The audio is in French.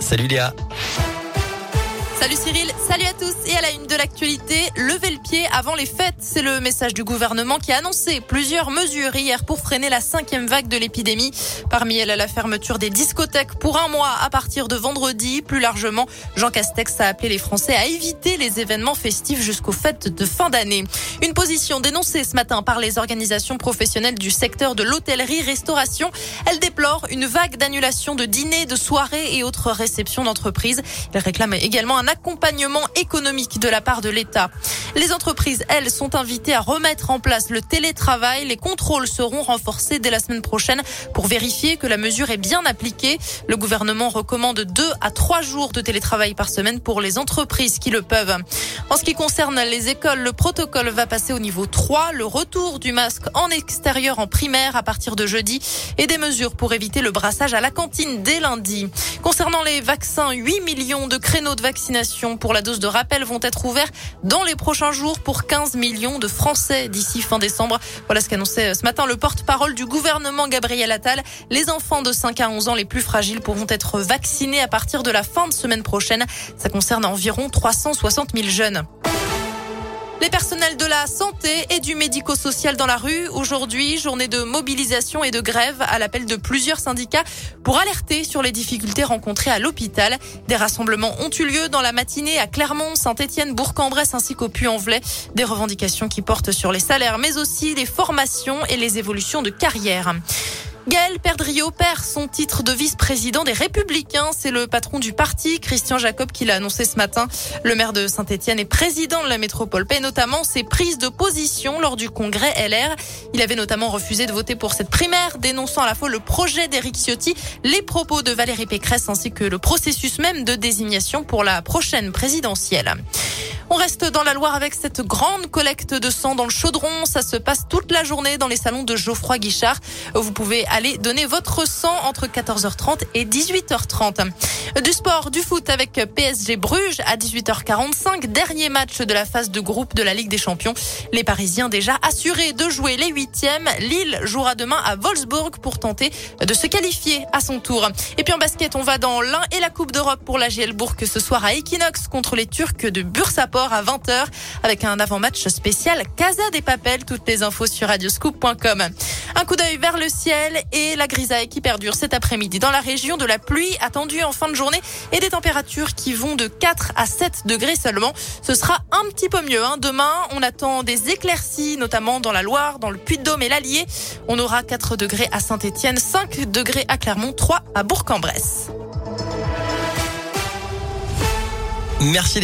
Salut Léa. Salut Cyril, salut à tous et à la une de l'actualité, levez le pied avant les fêtes. C'est le message du gouvernement qui a annoncé plusieurs mesures hier pour freiner la cinquième vague de l'épidémie. Parmi elles, la fermeture des discothèques pour un mois à partir de vendredi. Plus largement, Jean Castex a appelé les Français à éviter les événements festifs jusqu'aux fêtes de fin d'année. Une position dénoncée ce matin par les organisations professionnelles du secteur de l'hôtellerie-restauration. Elle déplore une vague d'annulation de dîners, de soirées et autres réceptions d'entreprises. Elle réclame également un accompagnement économique de la part de l'État. Les entreprises, elles, sont invitées à remettre en place le télétravail. Les contrôles seront renforcés dès la semaine prochaine pour vérifier que la mesure est bien appliquée. Le gouvernement recommande deux à trois jours de télétravail par semaine pour les entreprises qui le peuvent. En ce qui concerne les écoles, le protocole va passer au niveau 3, le retour du masque en extérieur en primaire à partir de jeudi et des mesures pour éviter le brassage à la cantine dès lundi. Concernant les vaccins, 8 millions de créneaux de vaccination pour la dose de rappel vont être ouverts dans les prochains jours pour 15 millions de Français d'ici fin décembre. Voilà ce qu'annonçait ce matin le porte-parole du gouvernement Gabriel Attal. Les enfants de 5 à 11 ans les plus fragiles pourront être vaccinés à partir de la fin de semaine prochaine. Ça concerne environ 360 000 jeunes. Les personnels de la santé et du médico-social dans la rue. Aujourd'hui, journée de mobilisation et de grève à l'appel de plusieurs syndicats pour alerter sur les difficultés rencontrées à l'hôpital. Des rassemblements ont eu lieu dans la matinée à Clermont, Saint-Etienne, Bourg-en-Bresse ainsi qu'au Puy-en-Velay. Des revendications qui portent sur les salaires mais aussi les formations et les évolutions de carrière. Gaël Perdriau perd son titre de vice-président des Républicains. C'est le patron du parti, Christian Jacob, qui l'a annoncé ce matin. Le maire de Saint-Etienne est président de la métropole paie notamment ses prises de position lors du congrès LR. Il avait notamment refusé de voter pour cette primaire, dénonçant à la fois le projet d'Éric Ciotti, les propos de Valérie Pécresse ainsi que le processus même de désignation pour la prochaine présidentielle. On reste dans la Loire avec cette grande collecte de sang dans le chaudron. Ça se passe toute la journée dans les salons de Geoffroy Guichard. Vous pouvez aller donner votre sang entre 14h30 et 18h30. Du sport, du foot avec PSG Bruges à 18h45. Dernier match de la phase de groupe de la Ligue des Champions. Les Parisiens déjà assurés de jouer les huitièmes. Lille jouera demain à Wolfsburg pour tenter de se qualifier à son tour. Et puis en basket, on va dans l'un et la Coupe d'Europe pour la GL Bourg ce soir à Equinox contre les Turcs de À 20h avec un avant-match spécial Casa des Papels. Toutes les infos sur radioscoop.com. Un coup d'œil vers le ciel et la grisaille qui perdure cet après-midi dans la région de la pluie attendue en fin de journée et des températures qui vont de 4 à 7 degrés seulement. Ce sera un petit peu mieux. Hein. Demain, on attend des éclaircies, notamment dans la Loire, dans le Puy-de-Dôme et l'Allier. On aura 4 degrés à Saint-Étienne, 5 degrés à Clermont, 3 à Bourg-en-Bresse. Merci